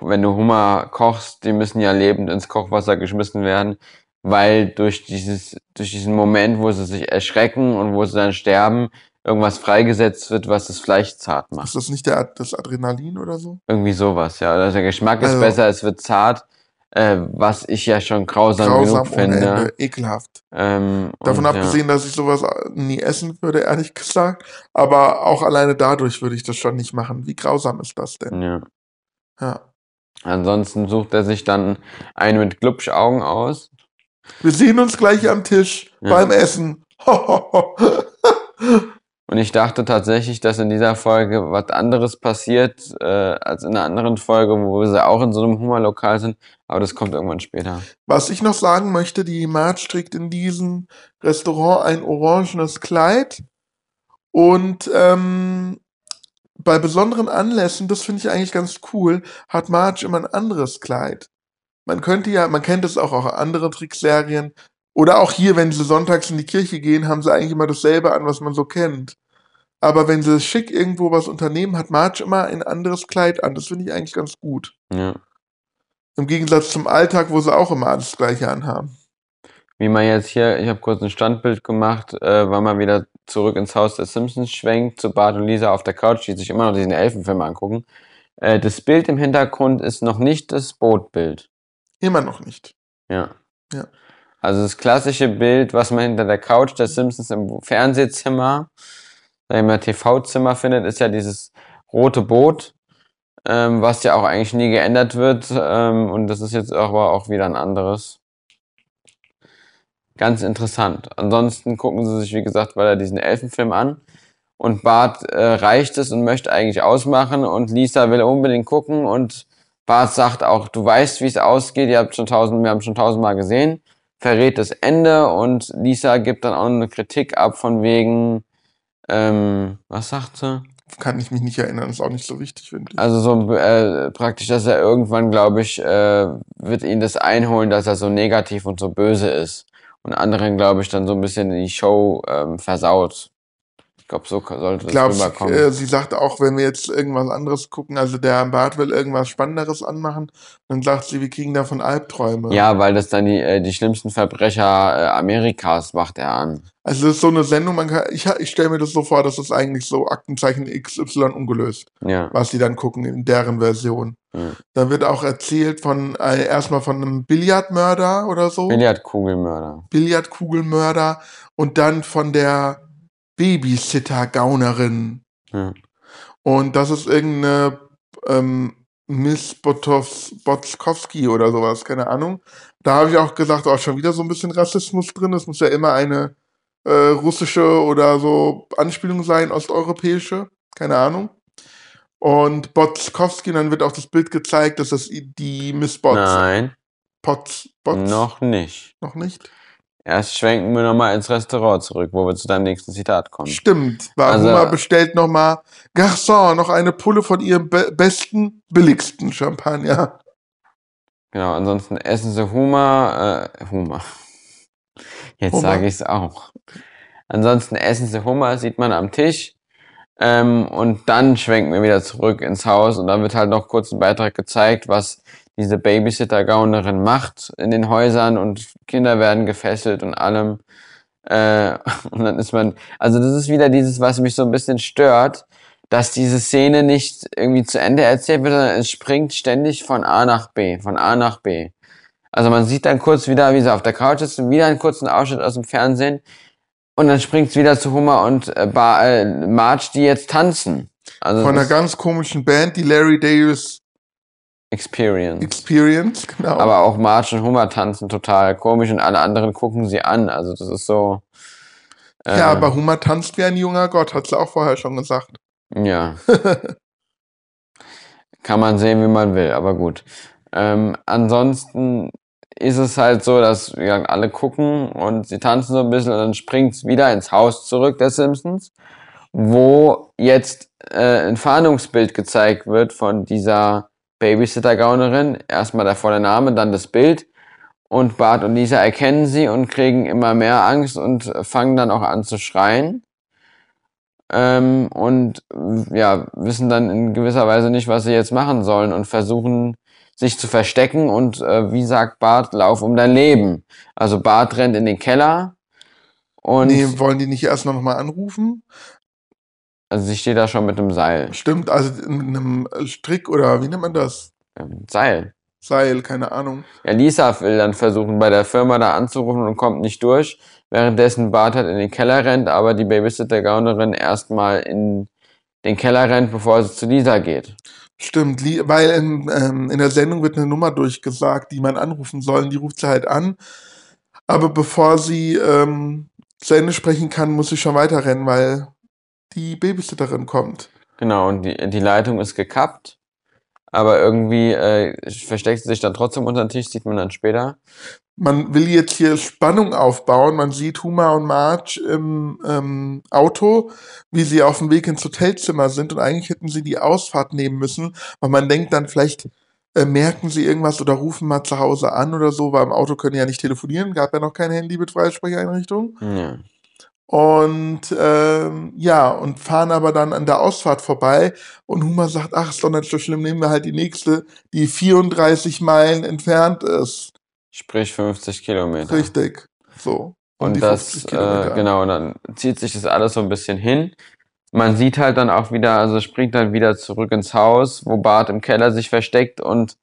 wenn du Hummer kochst, die müssen ja lebend ins Kochwasser geschmissen werden, weil durch dieses, durch diesen Moment, wo sie sich erschrecken und wo sie dann sterben, irgendwas freigesetzt wird, was das Fleisch zart Ist macht. das nicht der, das Adrenalin oder so? Irgendwie sowas, ja. Also der Geschmack ist Also- besser, es wird zart, äh, was ich ja schon grausam, Grausam genug ohne finde. Ende, ekelhaft. Ähm, Davon und, ja. abgesehen, dass ich sowas nie essen würde, ehrlich gesagt. Aber auch alleine dadurch würde ich das schon nicht machen. Wie grausam ist das denn? Ja. Ja. Ansonsten sucht er sich dann einen mit Glubschaugen aus. Wir sehen uns gleich am Tisch Ja. beim Essen. Und ich dachte tatsächlich, dass in dieser Folge was anderes passiert äh, als in einer anderen Folge, wo sie auch in so einem Hummerlokal sind. Aber das kommt irgendwann später. Was ich noch sagen möchte, die Marge trägt in diesem Restaurant ein orangenes Kleid. Und ähm, bei besonderen Anlässen, das finde ich eigentlich ganz cool, hat Marge immer ein anderes Kleid. Man könnte ja, man kennt es auch aus anderen Trickserien. Oder auch hier, wenn sie sonntags in die Kirche gehen, haben sie eigentlich immer dasselbe an, was man so kennt. Aber wenn sie schick irgendwo was unternehmen, hat Marge immer ein anderes Kleid an. Das finde ich eigentlich ganz gut. Ja. Im Gegensatz zum Alltag, wo sie auch immer alles Gleiche anhaben. Wie man jetzt hier, ich habe kurz ein Standbild gemacht, äh, weil man wieder zurück ins Haus der Simpsons schwenkt, zu Bart und Lisa auf der Couch, die sich immer noch diesen Elfenfilm angucken. Äh, das Bild im Hintergrund ist noch nicht das Bootbild. Immer noch nicht. Ja. Ja. Also das klassische Bild, was man hinter der Couch der Simpsons im Fernsehzimmer, sag ich TV-Zimmer findet, ist ja dieses rote Boot, ähm, was ja auch eigentlich nie geändert wird. Ähm, und das ist jetzt aber auch wieder ein anderes. Ganz interessant. Ansonsten gucken sie sich, wie gesagt, weiter diesen Elfenfilm an. Und Bart äh, reicht es und möchte eigentlich ausmachen und Lisa will unbedingt gucken und Bart sagt auch, du weißt, wie es ausgeht, ihr habt schon tausend, wir haben schon tausendmal gesehen, verrät das Ende und Lisa gibt dann auch eine Kritik ab von wegen, ähm, was sagt sie? Kann ich mich nicht erinnern, ist auch nicht so wichtig, finde ich. Also so äh, praktisch, dass er irgendwann, glaube ich, äh, wird ihn das einholen, dass er so negativ und so böse ist. Und anderen, glaube ich, dann so ein bisschen die Show ähm, versaut. Ich glaube, so sollte Ich das glaube, rüberkommen. äh, sie sagt auch, wenn wir jetzt irgendwas anderes gucken, also der Bart will irgendwas Spannenderes anmachen, dann sagt sie, wir kriegen davon Albträume. ja, weil das dann die, äh, die schlimmsten Verbrecher äh, Amerikas macht er an. Also das ist so eine Sendung, man kann, ich, ich stelle mir das so vor, das ist eigentlich so Aktenzeichen XY ungelöst, Ja. was sie dann gucken in deren Version. Ja. Da wird auch erzählt von äh, erstmal von einem Billardmörder oder so. Billardkugelmörder. Billardkugelmörder und dann von der Babysitter-Gaunerin. Ja. Und das ist irgendeine ähm, Miss Botows, Botzkowski oder sowas, keine Ahnung. Da habe ich auch gesagt, auch schon wieder so ein bisschen Rassismus drin. Es muss ja immer eine äh, russische oder so Anspielung sein, osteuropäische, keine Ahnung. Und Botzkowski, dann wird auch das Bild gezeigt, dass das die Miss Botz, Nein, Potz, Botz, noch nicht. noch nicht. Erst schwenken wir nochmal ins Restaurant zurück, wo wir zu deinem nächsten Zitat kommen. Stimmt. War Also- Homer bestellt nochmal Garçon, noch eine Pulle von ihrem be besten, billigsten Champagner. Genau, ansonsten essen sie Hummer, äh, Hummer. Jetzt sage ich es auch. Ansonsten essen sie Hummer, sieht man am Tisch. Ähm, und dann schwenken wir wieder zurück ins Haus und dann wird halt noch kurz ein Beitrag gezeigt, was diese Babysitter-Gaunerin macht in den Häusern und Kinder werden gefesselt und allem. Äh, und dann ist man, also das ist wieder dieses, was mich so ein bisschen stört, dass diese Szene nicht irgendwie zu Ende erzählt wird, sondern es springt ständig von A nach B, von A nach B. Also man sieht dann kurz wieder, wie sie auf der Couch und wieder einen kurzen Ausschnitt aus dem Fernsehen und dann springt es wieder zu Hummer und äh, Bar, äh, Marge, die jetzt tanzen. Also Von einer ist ganz komischen Band, die Larry Dales Experience. Experience, genau. Aber auch Marge und Hummer tanzen total komisch und alle anderen gucken sie an. Also das ist so. äh, ja, aber Homer tanzt wie ein junger Gott, hat sie auch vorher schon gesagt. Ja. Kann man sehen, wie man will, aber gut. Ähm, ansonsten ist es halt so, dass gesagt, alle gucken und sie tanzen so ein bisschen und dann springt es wieder ins Haus zurück der Simpsons, wo jetzt äh, ein Fahndungsbild gezeigt wird von dieser Babysitter-Gaunerin. Erstmal der Name, dann das Bild. Und Bart und Lisa erkennen sie und kriegen immer mehr Angst und fangen dann auch an zu schreien ähm, und ja, wissen dann in gewisser Weise nicht, was sie jetzt machen sollen und versuchen sich zu verstecken und äh, wie sagt Bart, lauf um dein Leben. Also Bart rennt in den Keller und nee, wollen die nicht erst noch mal anrufen? Also sie steht da schon mit einem Seil. Stimmt, also in einem Strick oder wie nennt man das? Ähm, Seil. Seil, keine Ahnung. Ja, Lisa will dann versuchen, bei der Firma da anzurufen und kommt nicht durch. Währenddessen Bart halt in den Keller rennt, aber die Babysitter-Gaunerin erstmal in den Keller rennt, bevor sie zu Lisa geht. Stimmt, weil in, ähm, in der Sendung wird eine Nummer durchgesagt, die man anrufen soll, und die ruft sie halt an. Aber bevor sie ähm, zu Ende sprechen kann, muss sie schon weiterrennen, weil die Babysitterin kommt. Genau, und die, die Leitung ist gekappt, aber irgendwie äh, versteckt sie sich dann trotzdem unter den Tisch, sieht man dann später. Man will jetzt hier Spannung aufbauen. Man sieht Huma und Marge im ähm, Auto, wie sie auf dem Weg ins Hotelzimmer sind. Und eigentlich hätten sie die Ausfahrt nehmen müssen, weil man denkt dann vielleicht, äh, merken sie irgendwas oder rufen mal zu Hause an oder so, weil im Auto können ja nicht telefonieren, gab ja noch kein Handy mit Freisprecheinrichtung. Ja. Und ähm, ja, und fahren aber dann an der Ausfahrt vorbei. Und Huma sagt, ach, ist doch nicht so schlimm, nehmen wir halt die nächste, die 34 Meilen entfernt ist. Sprich 50 Kilometer. Richtig. So. Und die das, 50 äh, genau, dann zieht sich das alles so ein bisschen hin. Man sieht halt dann auch wieder, also springt dann wieder zurück ins Haus, wo Bart im Keller sich versteckt und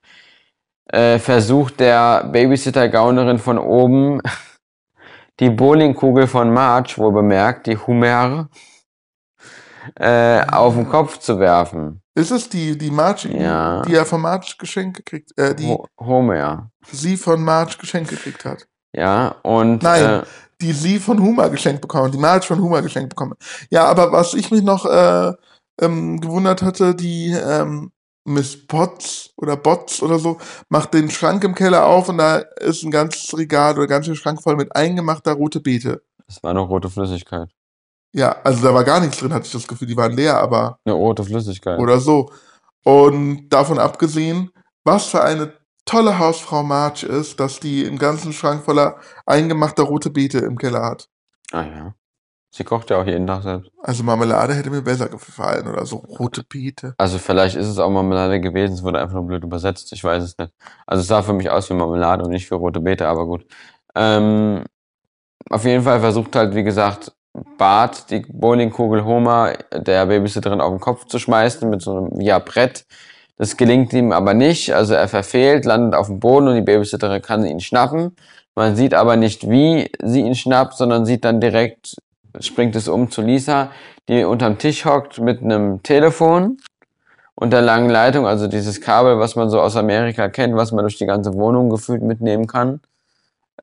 äh, versucht der Babysitter-Gaunerin von oben die Bowlingkugel von Marge, wohl bemerkt, die Humer, äh, auf den Kopf zu werfen. Ist es die, die Marge, Ja. die er von Marge geschenkt gekriegt, äh, die Ho Homer. sie von Marge geschenkt gekriegt hat? Ja, und Nein. Äh, Die sie von Huma geschenkt bekommen, die Marge von Huma geschenkt bekommen. Ja, aber was ich mich noch äh, ähm, gewundert hatte, die ähm, Miss Potts oder Bots oder so macht den Schrank im Keller auf und da ist ein ganzes Regal oder ein ganzer Schrank voll mit eingemachter rote Beete. das war noch rote Flüssigkeit. Ja, also da war gar nichts drin, hatte ich das Gefühl, die waren leer, aber Eine rote Flüssigkeit. oder so. Und davon abgesehen, was für eine tolle Hausfrau Marge ist, dass die einen ganzen Schrank voller eingemachter rote Beete im Keller hat. Ah ja. Sie kocht ja auch jeden Tag selbst. Also Marmelade hätte mir besser gefallen oder so rote Beete. Also vielleicht ist es auch Marmelade gewesen, es wurde einfach nur blöd übersetzt, ich weiß es nicht. Also es sah für mich aus wie Marmelade und nicht wie rote Beete, aber gut. Ähm, auf jeden Fall versucht halt, wie gesagt, Bart die Bowlingkugel Homer der Babysitterin auf den Kopf zu schmeißen mit so einem ja, Brett. Das gelingt ihm aber nicht, also er verfehlt, landet auf dem Boden und die Babysitterin kann ihn schnappen. Man sieht aber nicht, wie sie ihn schnappt, sondern sieht dann direkt, springt es um zu Lisa, die unterm Tisch hockt mit einem Telefon und der langen Leitung, also dieses Kabel, was man so aus Amerika kennt, was man durch die ganze Wohnung gefühlt mitnehmen kann.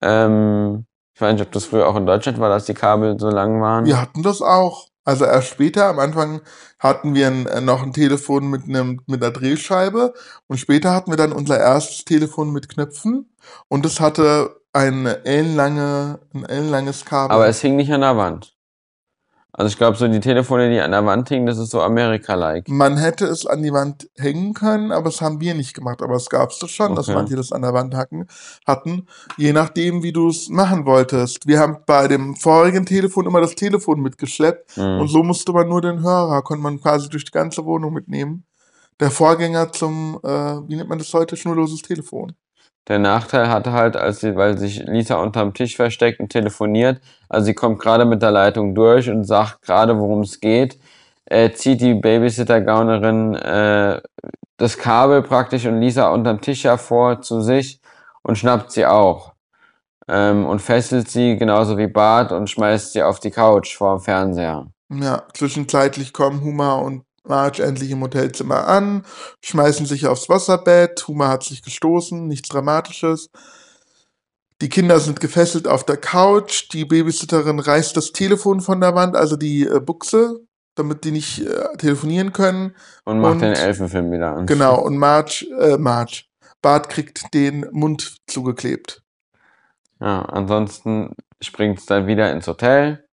Ähm, ich weiß nicht, ob das früher auch in Deutschland war, dass die Kabel so lang waren. Wir hatten das auch. Also erst später, am Anfang hatten wir ein, äh, noch ein Telefon mit, einem, mit einer Drehscheibe und später hatten wir dann unser erstes Telefon mit Knöpfen und das hatte eine ellenlange, ein ellenlanges Kabel. Aber es hing nicht an der Wand. Also ich glaube, so die Telefone, die an der Wand hingen, das ist so Amerika-like. Man hätte es an die Wand hängen können, aber das haben wir nicht gemacht. Aber es gab es doch schon, dass Okay. manche das an der Wand hacken, hatten, je nachdem, wie du es machen wolltest. Wir haben bei dem vorigen Telefon immer das Telefon mitgeschleppt Mhm. und so musste man nur den Hörer, konnte man quasi durch die ganze Wohnung mitnehmen. Der Vorgänger zum, äh, wie nennt man das heute, schnurloses Telefon. Der Nachteil hatte halt, als sie, weil sich Lisa unterm Tisch versteckt und telefoniert, also sie kommt gerade mit der Leitung durch und sagt gerade, worum es geht, äh, zieht die Babysitter-Gaunerin äh, das Kabel praktisch und Lisa unterm Tisch hervor zu sich und schnappt sie auch. Ähm, und fesselt sie genauso wie Bart und schmeißt sie auf die Couch vor dem Fernseher. Ja, zwischenzeitlich kommen Huma und Marge endlich im Hotelzimmer an, schmeißen sich aufs Wasserbett. Huma hat sich gestoßen, nichts Dramatisches. Die Kinder sind gefesselt auf der Couch. Die Babysitterin reißt das Telefon von der Wand, also die äh, Buchse, damit die nicht äh, telefonieren können. Und macht Und- den Elfenfilm wieder an. Genau, und Marge, äh, Marge, Bart kriegt den Mund zugeklebt. Ja, ansonsten springt es dann wieder ins Hotel.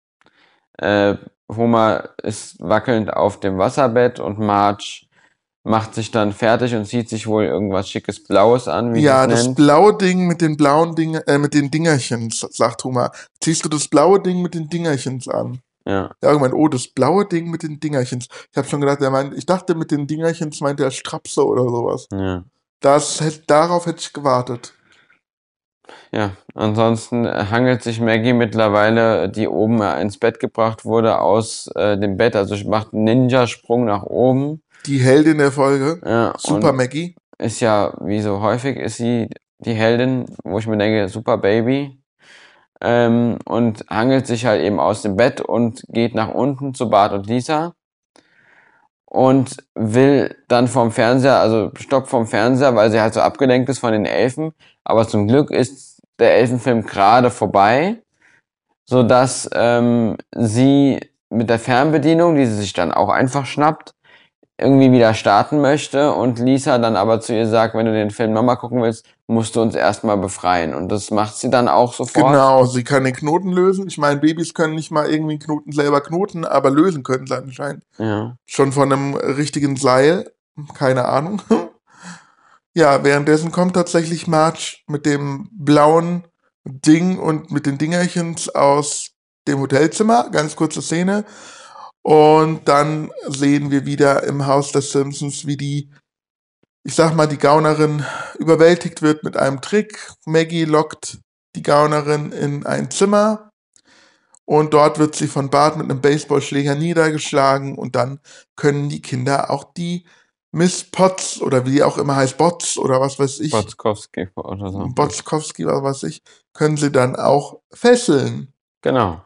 Äh, Homer ist wackelnd auf dem Wasserbett und Marge macht sich dann fertig und zieht sich wohl irgendwas schickes Blaues an, wie ja, das nennt. blaue Ding mit den blauen Ding, äh, mit den Dingerchen, sagt Huma. Ziehst du das blaue Ding mit den Dingerchens an? Ja, Ja, irgendwann, oh, das blaue Ding mit den Dingerchens. Ich habe schon gedacht, er meint, ich dachte, mit den Dingerchens meint er Strapse oder sowas. ja. Das, darauf hätte ich gewartet. Ja, ansonsten äh, hangelt sich Maggie mittlerweile, die oben äh, ins Bett gebracht wurde, aus äh, dem Bett. Also macht einen Ninja-Sprung nach oben. Die Heldin der Folge, Ja, Super Maggie. ist ja, wie so häufig, ist sie die Heldin, wo ich mir denke, super Baby. Ähm, und hangelt sich halt eben aus dem Bett und geht nach unten zu Bart und Lisa. Und will dann vom Fernseher, also stoppt vom Fernseher, weil sie halt so abgelenkt ist von den Elfen. Aber zum Glück ist der Elfenfilm gerade vorbei, sodass ähm, sie mit der Fernbedienung, die sie sich dann auch einfach schnappt, irgendwie wieder starten möchte und Lisa dann aber zu ihr sagt, wenn du den Film nochmal gucken willst, musst du uns erstmal befreien. Und das macht sie dann auch sofort. Genau, sie kann den Knoten lösen. Ich meine, Babys können nicht mal irgendwie Knoten selber knoten, aber lösen können sie anscheinend. Ja. Schon von einem richtigen Seil. Keine Ahnung. ja, währenddessen kommt tatsächlich Marge mit dem blauen Ding und mit den Dingerchens aus dem Hotelzimmer. Ganz kurze Szene. Und dann sehen wir wieder im Haus der Simpsons, wie die, ich sag mal, die Gaunerin überwältigt wird mit einem Trick. Maggie lockt die Gaunerin in ein Zimmer und dort wird sie von Bart mit einem Baseballschläger niedergeschlagen und dann können die Kinder auch die Miss Potts oder wie die auch immer heißt, Bots oder was weiß ich, Botzkowski oder so. Botzkowski oder was weiß ich, können sie dann auch fesseln. Genau.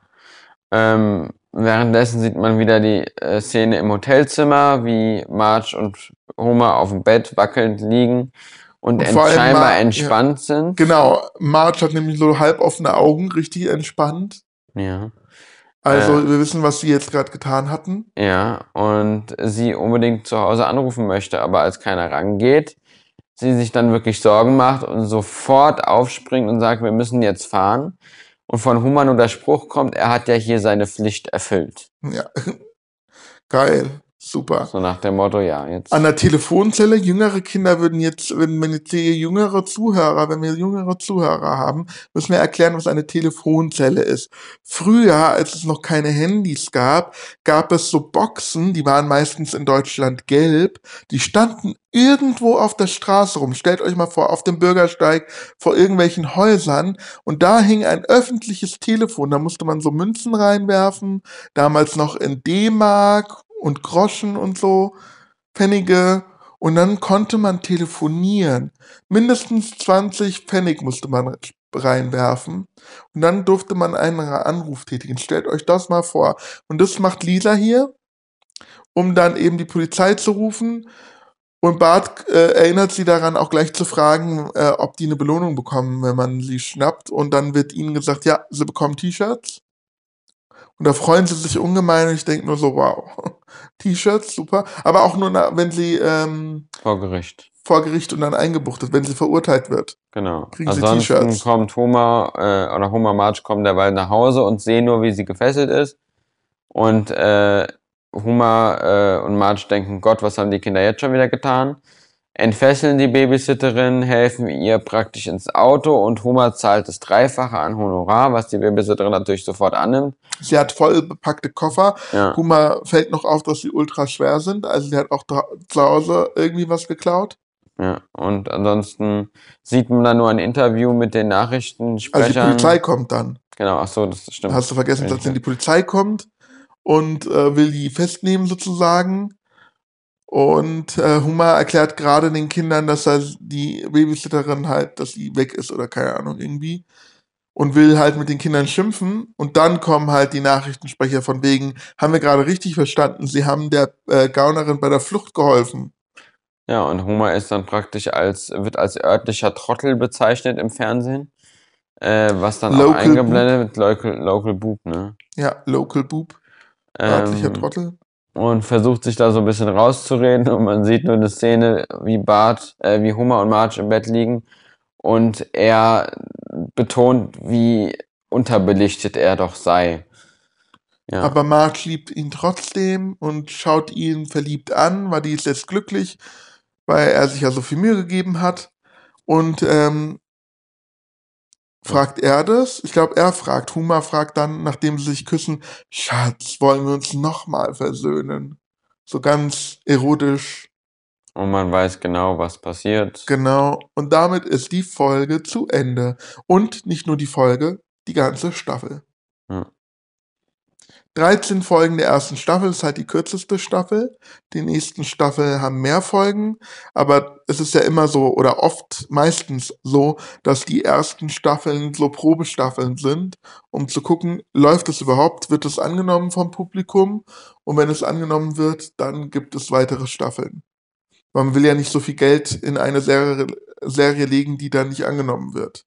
Ähm, währenddessen sieht man wieder die äh, Szene im Hotelzimmer, wie Marge und Homer auf dem Bett wackelnd liegen und, Und scheinbar Mar- entspannt sind. Genau, Marge hat nämlich so halboffene Augen, richtig entspannt. Ja. Also Äh. wir wissen, was sie jetzt gerade getan hatten. Ja, und sie unbedingt zu Hause anrufen möchte, aber als keiner rangeht, sie sich dann wirklich Sorgen macht und sofort aufspringt und sagt, wir müssen jetzt fahren. Und von Human nur der Spruch kommt, er hat ja hier seine Pflicht erfüllt. Ja, geil, super. So nach dem Motto, ja, jetzt. An der Telefonzelle, jüngere Kinder würden jetzt, wenn, wenn jetzt jüngere Zuhörer, wenn wir jüngere Zuhörer haben, müssen wir erklären, was eine Telefonzelle ist. Früher, als es noch keine Handys gab, gab es so Boxen, die waren meistens in Deutschland gelb, die standen irgendwo auf der Straße rum. Stellt euch mal vor, auf dem Bürgersteig, vor irgendwelchen Häusern, und da hing ein öffentliches Telefon, da musste man so Münzen reinwerfen, damals noch in D-Mark und Groschen und so, Pfennige. Und dann konnte man telefonieren. Mindestens 20 Pfennig musste man reinwerfen. Und dann durfte man einen Anruf tätigen. Stellt euch das mal vor. Und das macht Lisa hier, um dann eben die Polizei zu rufen. Und Bart äh, erinnert sie daran, auch gleich zu fragen, äh, ob die eine Belohnung bekommen, wenn man sie schnappt. Und dann wird ihnen gesagt, ja, sie bekommen T-Shirts. Und da freuen sie sich ungemein und ich denke nur so, wow, T-Shirts, super. Aber auch nur, wenn sie ähm, Vor Gericht. vor Gericht und dann eingebuchtet, wenn sie verurteilt wird. Genau. Kriegen sie Ansonsten T-Shirts. kommt Homer äh, oder Homer Marge kommen derweil nach Hause und sehen nur, wie sie gefesselt ist. Und äh, Homer äh, und Marge denken, Gott, was haben die Kinder jetzt schon wieder getan? Entfesseln die Babysitterin, helfen ihr praktisch ins Auto und Homer zahlt das Dreifache an Honorar, was die Babysitterin natürlich sofort annimmt. Sie hat voll bepackte Koffer. Ja, Kuma fällt noch auf, dass sie ultra schwer sind. Also sie hat auch zu Hause irgendwie was geklaut. ja. Und ansonsten sieht man dann nur ein Interview mit den Also die Nachrichtensprechern. Polizei kommt dann. Genau, ach so, das stimmt. Hast du vergessen, dass dann die Polizei kommt und äh, will die festnehmen sozusagen. Und äh, Huma erklärt gerade den Kindern, dass er die Babysitterin halt, dass sie weg ist oder keine Ahnung irgendwie. Und will halt mit den Kindern schimpfen. Und dann kommen halt die Nachrichtensprecher von wegen, haben wir gerade richtig verstanden, sie haben der äh, Gaunerin bei der Flucht geholfen. Ja, und Homer ist dann praktisch als, wird als örtlicher Trottel bezeichnet im Fernsehen. Äh, was dann auch Local eingeblendet wird, Local, Local Boob, ne? Ja, Local Boob, örtlicher Ähm, Trottel. Und versucht sich da so ein bisschen rauszureden und man sieht nur eine Szene, wie Bart, äh, wie Homer und Marge im Bett liegen und er betont, wie unterbelichtet er doch sei. Ja, Aber Marge liebt ihn trotzdem und schaut ihn verliebt an, weil die ist jetzt glücklich, weil er sich ja so viel Mühe gegeben hat. Und ähm, fragt er das? Ich glaube, er fragt. Huma fragt dann, nachdem sie sich küssen, Schatz, wollen wir uns nochmal versöhnen? So ganz erotisch, und man weiß genau, was passiert. genau. Und damit ist die Folge zu Ende. Und nicht nur die Folge, die ganze Staffel. Ja. 13 Folgen der ersten Staffel ist halt die kürzeste Staffel. Die nächsten Staffeln haben mehr Folgen, aber es ist ja immer so oder oft meistens so, dass die ersten Staffeln so Probestaffeln sind, um zu gucken, läuft es überhaupt, wird es angenommen vom Publikum und wenn es angenommen wird, dann gibt es weitere Staffeln. Man will ja nicht so viel Geld in eine Serie, Serie legen, die dann nicht angenommen wird.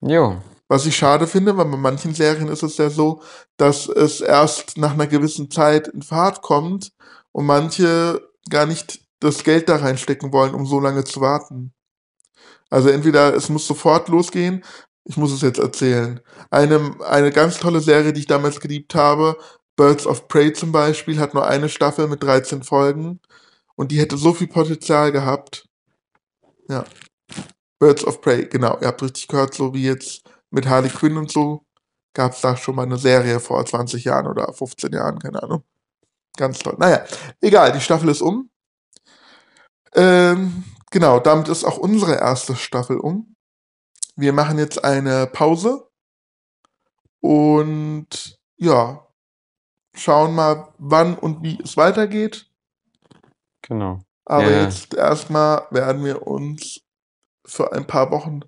Jo, Was ich schade finde, weil bei manchen Serien ist es ja so, dass es erst nach einer gewissen Zeit in Fahrt kommt und manche gar nicht das Geld da reinstecken wollen, um so lange zu warten. Also entweder es muss sofort losgehen, ich muss es jetzt erzählen. Eine, eine ganz tolle Serie, die ich damals geliebt habe, Birds of Prey zum Beispiel, hat nur eine Staffel mit 13 Folgen und die hätte so viel Potenzial gehabt. Ja. Birds of Prey, genau, ihr habt richtig gehört, so wie jetzt mit Harley Quinn und so gab es da schon mal eine Serie vor 20 Jahren oder 15 Jahren, keine Ahnung. Ganz toll. Naja, egal, die Staffel ist um. Ähm, genau, damit ist auch unsere erste Staffel um. Wir machen jetzt eine Pause und ja, schauen mal, wann und wie es weitergeht. genau. Aber Ja. jetzt erstmal werden wir uns für ein paar Wochen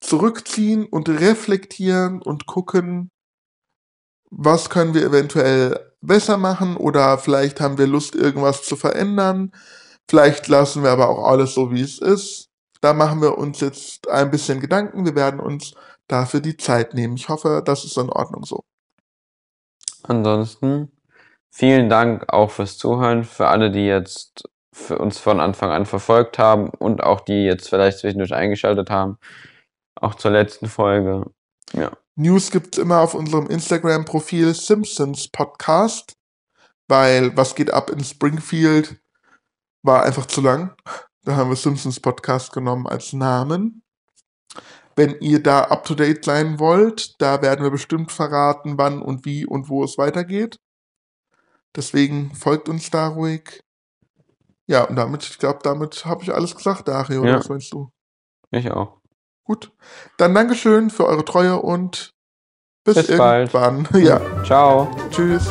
zurückziehen und reflektieren und gucken, was können wir eventuell besser machen oder vielleicht haben wir Lust, irgendwas zu verändern. Vielleicht lassen wir aber auch alles so, wie es ist. Da machen wir uns jetzt ein bisschen Gedanken. Wir werden uns dafür die Zeit nehmen. Ich hoffe, das ist in Ordnung so. Ansonsten vielen Dank auch fürs Zuhören, für alle, die jetzt für uns von Anfang an verfolgt haben und auch die jetzt vielleicht zwischendurch eingeschaltet haben. Auch zur letzten Folge. Ja, News gibt's immer auf unserem Instagram-Profil Simpsons Podcast, weil was geht ab in Springfield war einfach zu lang. Da haben wir Simpsons Podcast genommen als Namen. Wenn ihr da up to date sein wollt, da werden wir bestimmt verraten, wann und wie und wo es weitergeht. Deswegen folgt uns da ruhig. Ja, und damit, ich glaube, damit habe ich alles gesagt, Dario, Ja. was meinst du? ich auch. Gut. Dann Dankeschön für eure Treue und bis, Bis bald. irgendwann. Ja. Ciao. Tschüss.